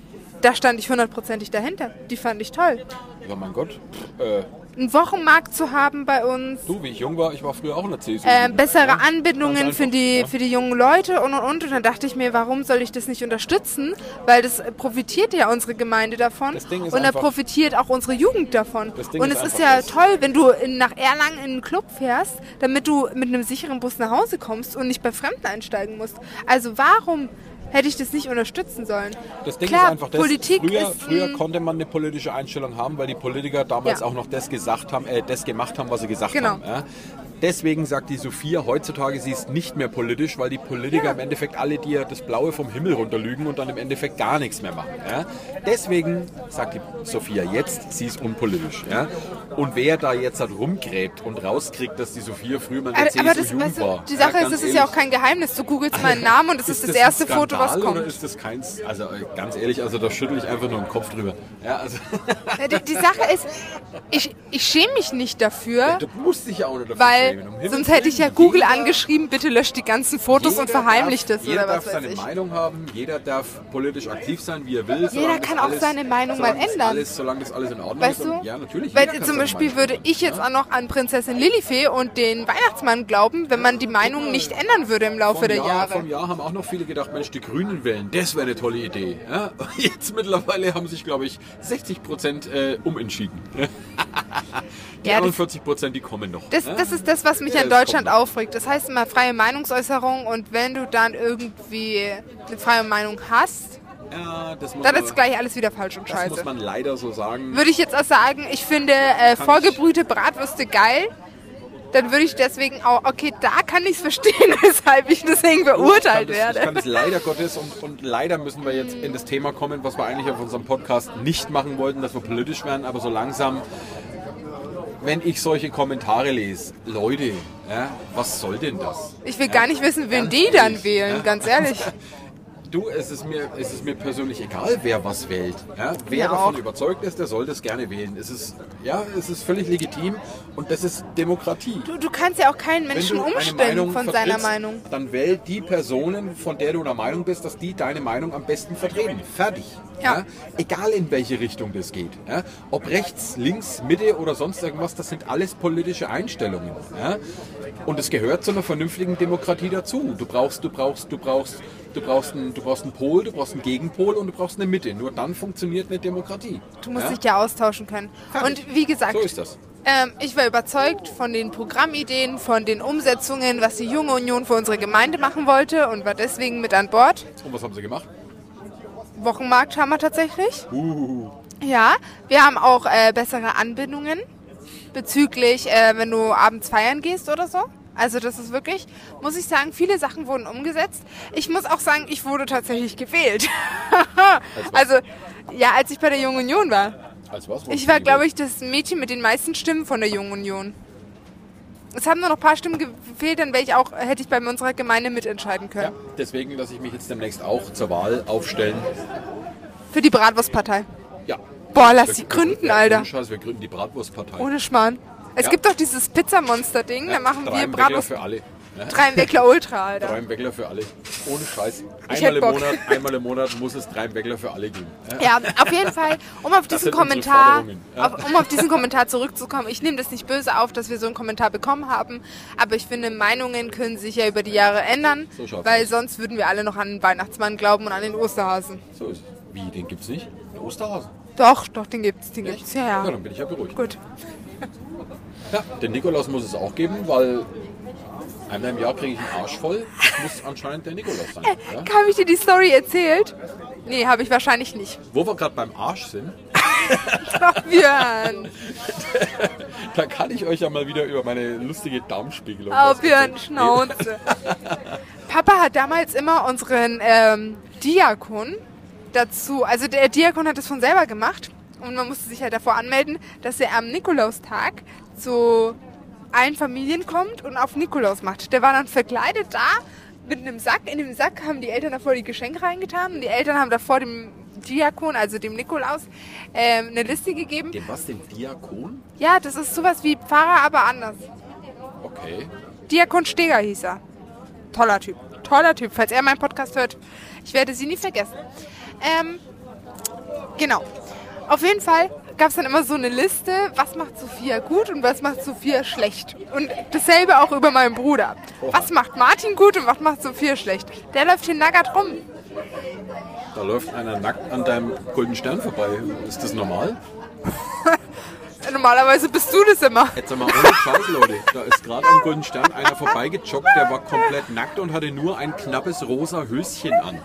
da stand ich hundertprozentig dahinter. Die fand ich toll. Ja, mein Gott. Äh, Einen Wochenmarkt zu haben bei uns, du, wie ich jung war, ich war früher auch in der CSU. äh, bessere Ja, Anbindungen für die, ja. für die jungen Leute und und und. Und dann dachte ich mir, warum soll ich das nicht unterstützen? Weil das profitiert ja unsere Gemeinde davon. Das Ding ist und da profitiert auch unsere Jugend davon. Das Ding Und ist es ist ja toll, wenn du in, nach Erlangen in einen Club fährst, damit du mit einem sicheren Bus nach Hause kommst und nicht bei Fremden einsteigen musst. Also warum hätte ich das nicht unterstützen sollen? Das Ding Klar, ist einfach das, Politik früher, ist, früher konnte man eine politische Einstellung haben, weil die Politiker damals Ja. auch noch das gesagt haben, äh, das gemacht haben, was sie gesagt Genau. haben. Ja? Deswegen sagt die Sophia heutzutage, sie ist nicht mehr politisch, weil die Politiker Ja. im Endeffekt alle dir das Blaue vom Himmel runterlügen und dann im Endeffekt gar nichts mehr machen. Ja? Deswegen sagt die Sophia jetzt, sie ist unpolitisch. Ja? Und wer da jetzt halt rumgräbt und rauskriegt, dass die Sophia früher mal aber, aber das, weißt du, war. die Sache ist, das ist ja auch kein Geheimnis. Du googelst meinen Namen und das ist, das, ein erste Foto, was Skandal kommt. Oder ist das keins? Also äh, ganz ehrlich, also da schüttel ich einfach nur den Kopf drüber. Also Die, die Sache ist, ich, ich schäme mich nicht dafür, du musst dich ja auch nicht dafür weil Himmels sonst hätte ich ja Google angeschrieben, bitte löscht die ganzen Fotos und verheimlicht darf, es Jeder oder darf was weiß seine ich. Meinung haben, jeder darf politisch aktiv sein, wie er will. Jeder kann auch alles, seine Meinung mal ändern. Alles, solange das alles in Ordnung Weißt ist. du? Und, ja, natürlich. Weil zum Beispiel würde ich jetzt Ja? auch noch an Prinzessin Lilifee und den Weihnachtsmann glauben, wenn man die Meinung nicht ändern würde im Laufe Vom der Jahr, Jahre. vom Jahr haben auch noch viele gedacht, Mensch, die Grünen wählen, das wäre eine tolle Idee. Ja? (laughs) Jetzt mittlerweile haben sich, glaube ich, 60 Prozent äh, umentschieden. Die (laughs) Ja, das- 41 Prozent, die kommen noch. Das, das ist das, was mich Ja, an das Deutschland aufregt. Das heißt immer freie Meinungsäußerung und wenn du dann irgendwie eine freie Meinung hast, ja, das muss dann ist gleich alles wieder falsch und Das muss scheiße. man leider so sagen. Würde ich jetzt auch sagen, ich finde äh, vorgebrühte Bratwürste geil, dann würde ich deswegen auch, okay, da kann ich es verstehen, (laughs) weshalb ich deswegen verurteilt ich kann das, Ich kann werde. das leider Gottes und, und leider müssen wir jetzt in das Thema kommen, was wir eigentlich auf unserem Podcast nicht machen wollten, dass wir politisch werden, aber so langsam, wenn ich solche Kommentare lese, Leute, ja, was soll denn das? Ich will gar nicht wissen, wen die dann wählen, ja. ganz ehrlich. (laughs) Du, es ist mir, es ist mir persönlich egal, wer was wählt. Ja? Wer Ja, davon auch. überzeugt ist, der soll das gerne wählen. Es ist, ja, es ist völlig legitim und das ist Demokratie. Du, du kannst ja auch keinen Menschen umstellen von seiner Meinung. Dann wähl die Personen, von der du der Meinung bist, dass die deine Meinung am besten vertreten. Fertig. Ja. Egal in welche Richtung das geht. Ja? Ob rechts, links, Mitte oder sonst irgendwas, das sind alles politische Einstellungen. Ja? Und es gehört zu einer vernünftigen Demokratie dazu. Du brauchst, du brauchst, du brauchst, du brauchst einen, du brauchst einen Pol, du brauchst einen Gegenpol und du brauchst eine Mitte. Nur dann funktioniert eine Demokratie. Du musst ja? dich ja austauschen können. Fertig. Und wie gesagt, So ist das. Ähm, ich war überzeugt von den Programmideen, von den Umsetzungen, was die Junge Union für unsere Gemeinde machen wollte und war deswegen mit an Bord. Und was haben sie gemacht? Wochenmarkt haben wir tatsächlich. Uh, Ja, wir haben auch äh, bessere Anbindungen bezüglich, äh, wenn du abends feiern gehst oder so. Also das ist wirklich, muss ich sagen, viele Sachen wurden umgesetzt. Ich muss auch sagen, ich wurde tatsächlich gewählt. also ja, als ich bei der Jungen Union war. als was? Ich war, glaube ich, das Mädchen mit den meisten Stimmen von der Jungen Union. Es haben nur noch ein paar Stimmen gefehlt, dann wäre ich auch, hätte ich bei unserer Gemeinde mitentscheiden Ja, können. deswegen lasse ich mich jetzt demnächst auch zur Wahl aufstellen. Für die Bratwurstpartei. Ja. Boah, lass Wir- wir- gründen, ja, Alter. ohne Scheiß, wir gründen die Bratwurstpartei. Ohne Schmarrn. Es Ja. gibt doch dieses Pizzamonster-Ding, da machen wir Bratwurst. für alle. Ja? Drei im Weckler Ultra, (laughs) Alter. Drei im Weckler für alle. Ohne Scheiß. Einmal im. Monat, einmal im Monat muss es drei im Weckler für alle geben. Ja? Ja, auf jeden Fall, um auf diesen Kommentar, ja. auf, um auf diesen Kommentar zurückzukommen, ich nehme das nicht böse auf, dass wir so einen Kommentar bekommen haben, aber ich finde, Meinungen können sich ja über die Jahre ändern, So weil aus. sonst würden wir alle noch an den Weihnachtsmann glauben und an den Osterhasen. So ist es. Wie, den gibt's nicht? Der Osterhasen. Doch, doch, den gibt's, den gibt's, ja, Ja, ja. dann bin ich ja beruhigt. Gut. (laughs) Ja, den Nikolaus muss es auch geben, weil einmal im Jahr kriege ich einen Arsch voll. Das muss anscheinend der Nikolaus sein. Ja? Habe ich dir die Story erzählt? Nee, habe ich wahrscheinlich nicht. Wo wir gerade beim Arsch sind, (laughs) Björn. (laughs) da kann ich euch ja mal wieder über meine lustige Darmspiegelung Oh, Björn. Schnauze. (laughs) Papa hat damals immer unseren ähm, Diakon dazu, also der Diakon hat es von selber gemacht und man musste sich halt davor anmelden, dass er am Nikolaustag zu allen Familien kommt und auf Nikolaus macht. Der war dann verkleidet da mit einem Sack. In dem Sack haben die Eltern davor die Geschenke reingetan und die Eltern haben davor dem Diakon, also dem Nikolaus, ähm, eine Liste gegeben. Dem was, dem Diakon? Ja, das ist sowas wie Pfarrer, aber anders. Okay. Diakon Steger hieß er. Toller Typ. Toller Typ. Falls er meinen Podcast hört, Ich werde sie nie vergessen. Ähm, genau. Auf jeden Fall gab es dann immer so eine Liste, was macht Sophia gut und was macht Sophia schlecht. Und dasselbe auch über meinen Bruder. Was macht Martin gut und was macht Sophia schlecht? Der läuft hier nackert rum. Da läuft einer nackt an deinem goldenen Stern vorbei. Ist das normal? (laughs) Normalerweise bist du das immer. Jetzt sag mal, ohne Scheiß, Leute. Da ist gerade am Golden Stern einer vorbeigejoggt, der war komplett nackt und hatte nur ein knappes rosa Höschen an.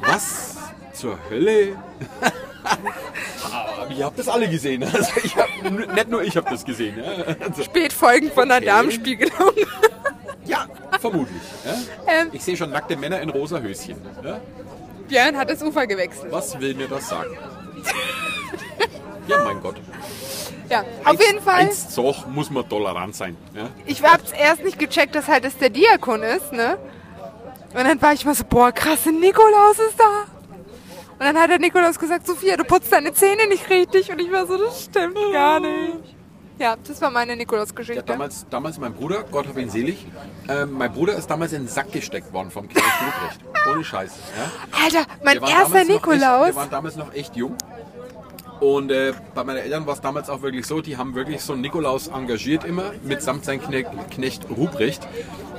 Was zur Hölle? Aber (laughs) Ihr habt das alle gesehen. (laughs) Also ich hab, nicht nur ich habe das gesehen. Ja, also, Spätfolgen von der Okay. Darmspiegelung. (laughs) ja vermutlich. Ja. Ähm, Ich sehe schon nackte Männer in rosa Höschen. Ja. Björn hat das Ufer gewechselt. Was will mir das sagen? Ja, mein Gott. Ja, auf jeden Fall. Eins Zoch muss man tolerant sein. Ja. Ich hab's erst nicht gecheckt, dass halt das der Diakon ist, ne? Und dann war ich mal so, boah, krasse Nikolaus ist da. Dann hat der Nikolaus gesagt, Sophia, du putzt deine Zähne nicht richtig. Und ich war so, das stimmt gar nicht. Ja, das war meine Ja, Nikolaus-Geschichte. damals, damals mein Bruder, Gott hab ihn selig, ähm, mein Bruder ist damals in den Sack gesteckt worden vom Ruprecht. (laughs) Ohne Scheiße. Ja. Alter, mein erster noch Echt, Nikolaus. wir waren damals noch echt jung. Und äh, bei meinen Eltern war es damals auch wirklich so, die haben wirklich so einen Nikolaus engagiert immer, mitsamt sein Knecht, Knecht Ruprecht.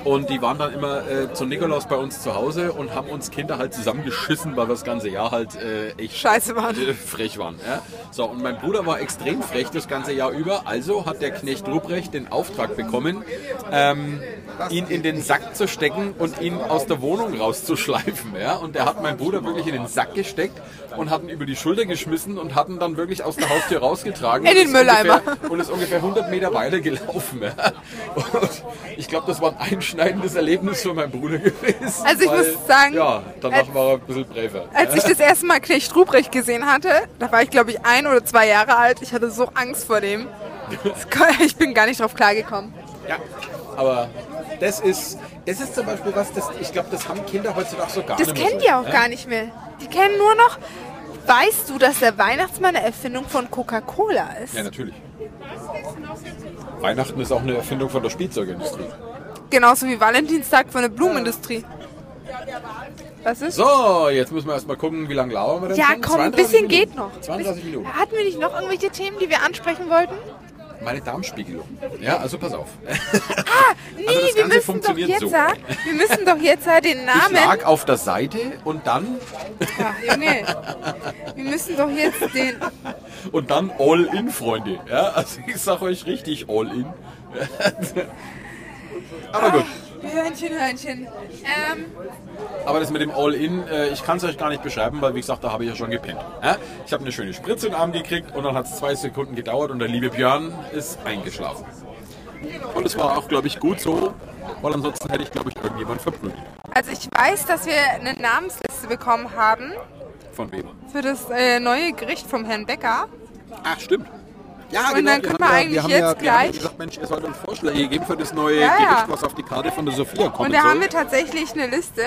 Und die waren dann immer äh, zum Nikolaus bei uns zu Hause und haben uns Kinder halt zusammengeschissen, weil wir das ganze Jahr halt äh, echt Scheiße waren. äh, frech waren. Ja? So, und mein Bruder war extrem frech das ganze Jahr über. Also hat der Knecht Ruprecht den Auftrag bekommen, ähm, ihn in den Sack zu stecken und ihn aus der Wohnung rauszuschleifen. Ja? Und er hat meinen Bruder wirklich in den Sack gesteckt und hat ihn über die Schulter geschmissen und hat ihn dann wirklich aus der Haustür rausgetragen. In den Mülleimer. Ungefähr, und ist ungefähr 100 Meter weitergelaufen. Und ich glaube, das war ein einschneidendes Erlebnis für meinen Bruder gewesen. Also ich weil, muss sagen, Ja, danach als- war er ein bisschen bräver. Als ich das erste Mal Knecht Ruprecht gesehen hatte, da war ich glaube ich ein oder zwei Jahre alt. Ich hatte so Angst vor dem. (laughs) Ich bin gar nicht drauf klargekommen. Ja, aber das ist, das ist zum Beispiel was, das, ich glaube, das haben Kinder heutzutage so gar Das nicht mehr kennen so, die auch ja? gar nicht mehr. Die kennen nur noch. Weißt du, dass der Weihnachtsmann eine Erfindung von Coca-Cola ist? Ja, natürlich. Weihnachten ist auch eine Erfindung von der Spielzeugindustrie. Genauso wie Valentinstag von der Blumenindustrie. Was ist? So, jetzt müssen wir erstmal gucken, wie lange lauern wir denn ja, schon? komm, ein 32 bisschen Minuten. geht noch. 32 Minuten. Hatten wir nicht noch irgendwelche Themen, die wir ansprechen wollten? Meine Darmspiegelung. Ja, also pass auf. (laughs) Nee, Also das wir Ganze müssen doch funktioniert jetzt, so. ah, wir müssen doch jetzt ah, den Ich Namen. lag auf der Seite und dann, Ach, Junge, wir müssen doch jetzt den. (laughs) und dann all in, Freunde. Ja, also ich sag euch richtig all in. (laughs) Aber gut. Hörnchen, Hörnchen. Ähm, Aber das mit dem All-In, äh, ich kann es euch gar nicht beschreiben, weil wie gesagt, da habe ich ja schon gepennt. Ja? Ich habe eine schöne Spritze in den Arm gekriegt und dann hat es zwei Sekunden gedauert und der liebe Björn ist eingeschlafen. Und es war auch, glaube ich, gut so, weil ansonsten hätte ich, glaube ich, irgendjemand verprügelt. also ich weiß, dass wir eine Namensliste bekommen haben Von wem? für das äh, neue Gericht vom Herrn Becker. Ach, stimmt. Ja, Und dann können wir haben eigentlich wir jetzt ja, wir ja gleich- gesagt, Mensch, ihr sollt uns Vorschläge geben für das neue Ja, ja. Gericht, was auf die Karte von der Sophia kommen Und da soll. haben wir tatsächlich eine Liste.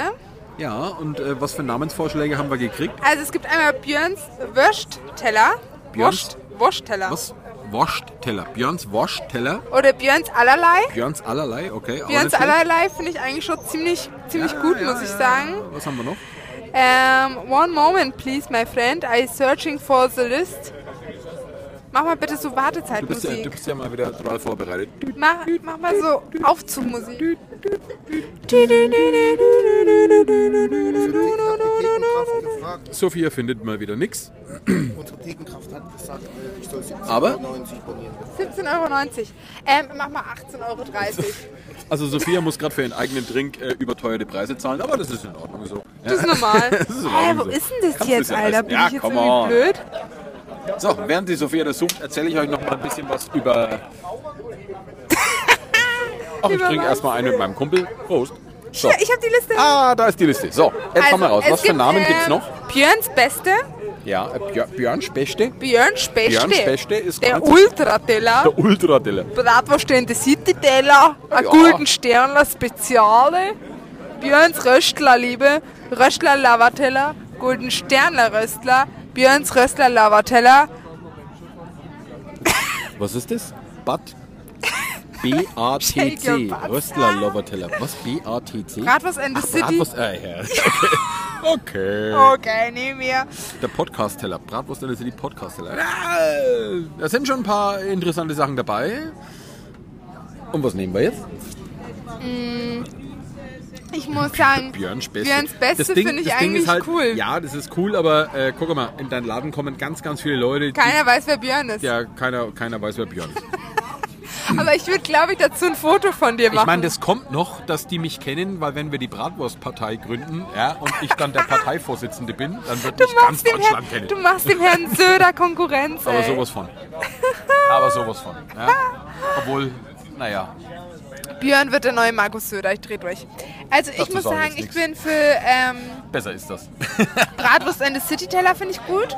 ja, und äh, was für Namensvorschläge haben wir gekriegt? Also es gibt einmal Björns Würstteller. Björns? Wurst, Wurstteller. Was? Wurstteller. Björns Wurstteller. Oder Björns Allerlei. Björns allerlei, okay. Björns. Allerlei finde ich eigentlich schon ziemlich, ziemlich gut, Ja, muss ich ja, sagen. ja. Was haben wir noch? Ähm, one moment, please, my friend. I searching for the list. Mach mal bitte so Du bist, ja, Wartezeitmusik. du bist ja mal wieder total vorbereitet. Mach, mach mal so Aufzugmusik. Sophia findet mal wieder nichts. Unsere Thekenkraft hat gesagt, äh, ich soll 17,90 Aber? Euro bonieren. 17,90 Euro. Ähm, mach mal 18,30 Euro. (laughs) Also Sophia muss gerade für ihren eigenen Drink äh, überteuerte Preise zahlen, aber das ist in Ordnung so. Das ist normal. (laughs) Das ist Hä, wo so. ist denn das Kannst du jetzt, ja Alter? Bin Ja, ich jetzt irgendwie on. blöd? So, während die Sophia das sucht, erzähle ich euch noch mal ein bisschen was über... Ach, (laughs) ich Über trinke erstmal einen mit meinem Kumpel. Prost. So. Ja, ich habe die Liste. Ah, da ist die Liste. So, jetzt haben wir raus. es Was für gibt, Namen ähm, gibt's noch? Björns Beste. Ja, äh, Björ, Björn Spechte. Björn Spechte. Björn Spechte ist Der Ultrateller. Der Ultradeller. Bratwurst in der City-Teller. Ein Ja. gulden Sternler Speziale. Björns Röstler, Liebe. Röstler Lavateller. Gulden Sternler Röstler. Björns Röstler Lavateller. Was ist das? Bad? (laughs) B-A-T-C. Röstler Loverteller. Was? B-A-T-C? Bratwurst and the Ach, City. Bratwurst, äh, ja. (laughs) Okay. okay. Nehmen wir. Der Podcast-Teller. Bratwurst in der City Podcast-Teller. Ah, Da sind schon ein paar interessante Sachen dabei. Und was nehmen wir jetzt? Ich muss sagen, Björns Beste. Björns Beste finde ich eigentlich halt, cool. Ja, das ist cool, aber äh, guck mal, in deinen Laden kommen ganz, ganz viele Leute, die, Keiner weiß, wer Björn ist. ja, keiner, keiner weiß, wer Björn ist. (laughs) Aber ich würde, glaube ich, dazu ein Foto von dir machen. Ich meine, das kommt noch, dass die mich kennen, weil wenn wir die Bratwurstpartei gründen ja, und ich dann der Parteivorsitzende bin, dann wird du mich ganz Deutschland Herrn, kennen. du machst dem Herrn Söder Konkurrenz. Aber ey. sowas von. (laughs) Aber sowas von. Ja. Obwohl, naja, Björn wird der neue Markus Söder, ich dreh durch. Also ich Dazu muss ich sagen, ich bin für ähm, besser ist das. (laughs) (laughs) Bratwurst and the City Teller finde ich gut.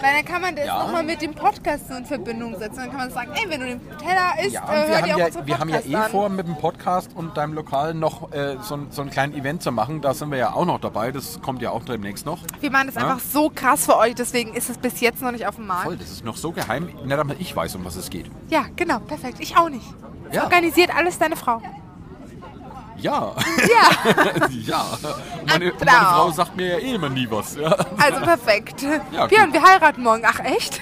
Weil dann kann man das Ja. nochmal mit dem Podcast in Verbindung setzen. Dann kann man sagen, ey, wenn du den Teller isst, Ja, äh, hör dir haben auch ja, unsere wir haben ja eh an. vor, mit dem Podcast und deinem Lokal noch äh, so, so ein kleines Event zu machen. Da sind wir ja auch noch dabei. Das kommt ja auch demnächst noch. Wir machen das Ja. einfach so krass für euch, deswegen ist es bis jetzt noch nicht auf dem Markt. Voll, das ist noch so geheim. Nicht einmal ich weiß, um was es geht. Ja, genau, perfekt. Ich auch nicht. Ja. Organisiert alles deine Frau. Ja. Ja, (laughs) ja. Meine, meine. Frau sagt mir ja eh immer nie was. Ja. also perfekt. Ja, Björn, wir heiraten morgen. Ach echt?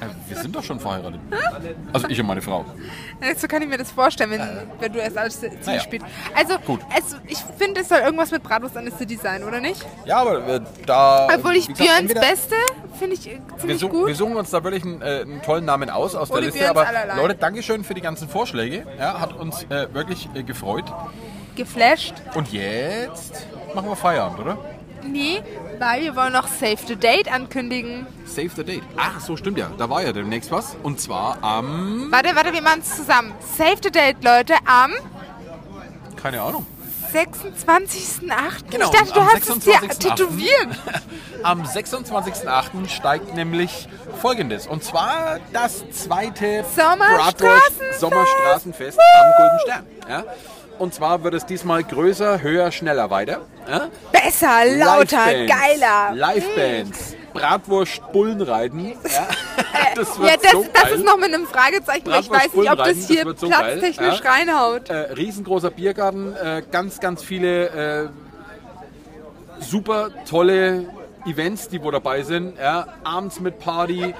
Äh, Wir sind doch schon verheiratet. Also ich und meine Frau. So kann ich mir das vorstellen, wenn, wenn du erst alles ziemlich naja. spielst. Also, Gut. es, ich finde, es soll irgendwas mit Bratwurst an der City sein, oder nicht? Ja, aber äh, da... Obwohl ich gesagt, Björns entweder- Beste finde ich äh, Wir, ziemlich such, gut. wir suchen uns da wirklich einen, äh, einen tollen Namen aus aus der Ohne Liste. Björns Aber allerlei. Leute, Dankeschön für die ganzen Vorschläge. Ja, hat uns äh, wirklich äh, gefreut. Geflasht. Und jetzt machen wir Feierabend, oder? Nee, weil wir wollen noch Save the Date ankündigen. Save the date. Ach, so stimmt ja. Da war ja demnächst was. Und zwar am... Warte, warte, wir machen es zusammen. Save the Date, Leute, am Keine Ahnung. 26.08. Genau, ich dachte, du hast es dir 26.08.. tätowiert. (laughs) Am 26.08. steigt nämlich Folgendes. Und zwar das zweite Sommerstraßenfest. Sommerstraßenfest am Golden Stern. Ja? Und zwar wird es diesmal größer, höher, schneller, weiter. Ja? Besser, lauter, Livebands, geiler. Livebands, Bratwurst, Bullenreiten. Ja, (laughs) (laughs) das Ja, das, so das ist noch mit einem Fragezeichen, weil ich weiß nicht, ob das hier das so platztechnisch ja. reinhaut. Äh, riesengroßer Biergarten, äh, ganz, ganz viele äh, super tolle Events, die wo dabei sind. Ja. Abends mit Party,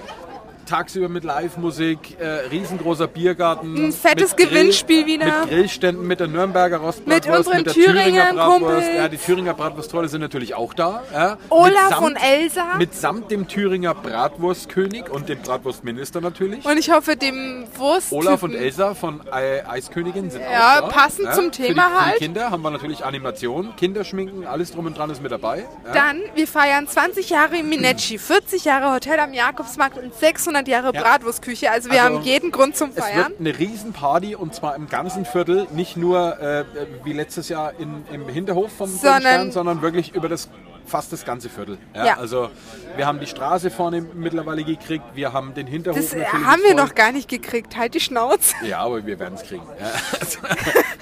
tagsüber mit Live-Musik, äh, riesengroßer Biergarten. Ein fettes Gewinnspiel wieder. Mit Grillständen, mit der Nürnberger Rostbratwurst, Mit unseren mit der Thüringer Thüringer Bratwurst. Ja, die Thüringer Bratwursttrolle sind natürlich auch da. Ja. Olaf Mitsamt- und Elsa. Mitsamt dem Thüringer Bratwurstkönig und dem Bratwurstminister natürlich. Und ich hoffe, dem Wurst. Olaf und Elsa von Ei- Eiskönigin sind Ja, auch da. passend zum für Thema die, Für halt. die Kinder haben wir natürlich Animation, Kinderschminken, alles drum und dran ist mit dabei. Ja. Dann, wir feiern 20 Jahre Minecci, 40 Jahre Hotel am Jakobsmarkt und 600 Jahre Ja. Bratwurstküche. Also wir Also, haben jeden Grund zum Es Feiern. wird eine Riesenparty und zwar im ganzen Viertel, nicht nur äh, wie letztes Jahr in, im Hinterhof vom Sondern- Sondern, sondern wirklich über das fast das ganze Viertel. Ja, Ja. Also wir haben die Straße vorne mittlerweile gekriegt, wir haben den Hinterhof Das äh, natürlich haben wir voll. noch gar nicht gekriegt. Halt die Schnauze. Ja, aber wir werden es kriegen. Ja. (laughs) (laughs) Also,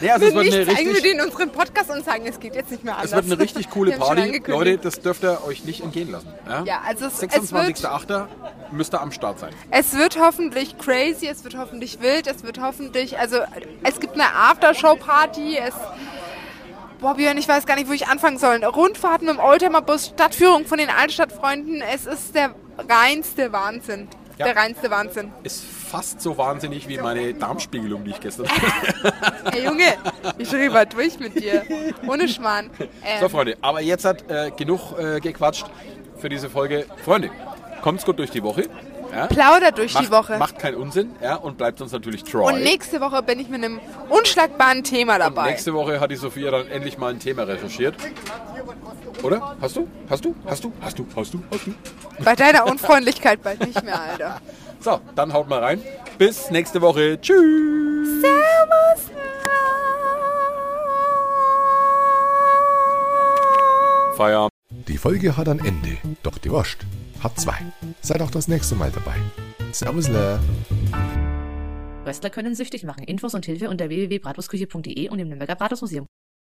nee, also es wird eine wir den unseren Podcast und sagen, es geht jetzt nicht mehr anders. Es wird eine richtig coole Party. Leute, das dürft ihr euch nicht entgehen lassen. Ja, Ja, also es- es wird- 26.08. müsst ihr am Start sein. Es wird hoffentlich crazy, es wird hoffentlich wild, es wird hoffentlich, also es gibt eine Aftershow-Party, es... Boah, Björn, ich weiß gar nicht, wo ich anfangen soll. Rundfahrten mit dem Oldtimer-Bus, Stadtführung von den Altstadtfreunden, es ist der reinste Wahnsinn. Ja. Der reinste Wahnsinn. Ist fast so wahnsinnig wie meine Darmspiegelung, die ich gestern (laughs) hatte. Ey Junge, ich drehe mal durch mit dir. Ohne Schmarrn. Ähm, So, Freunde, aber jetzt hat äh, genug äh, gequatscht für diese Folge. Freunde, kommt's gut durch die Woche. Ja? plauder durch Macht, die Woche. macht keinen Unsinn ja? und bleibt uns natürlich treu. Und nächste Woche bin ich mit einem unschlagbaren Thema Und dabei. nächste Woche hat die Sophia dann endlich mal ein Thema recherchiert. Oder? Hast du? Hast du? Hast du? Hast du? Hast du? Hast du? Bei deiner Unfreundlichkeit bald nicht mehr, Alter. (laughs) So, dann haut mal rein. Bis nächste Woche. Tschüss. Servus. Feierabend. Die Folge hat ein Ende, doch die Wurst hat zwei. Seid auch das nächste Mal dabei. Servusle. Röstler können süchtig machen. Infos und Hilfe unter www.bratwurstküche.de und im Nürnberger Bratwurstmuseum.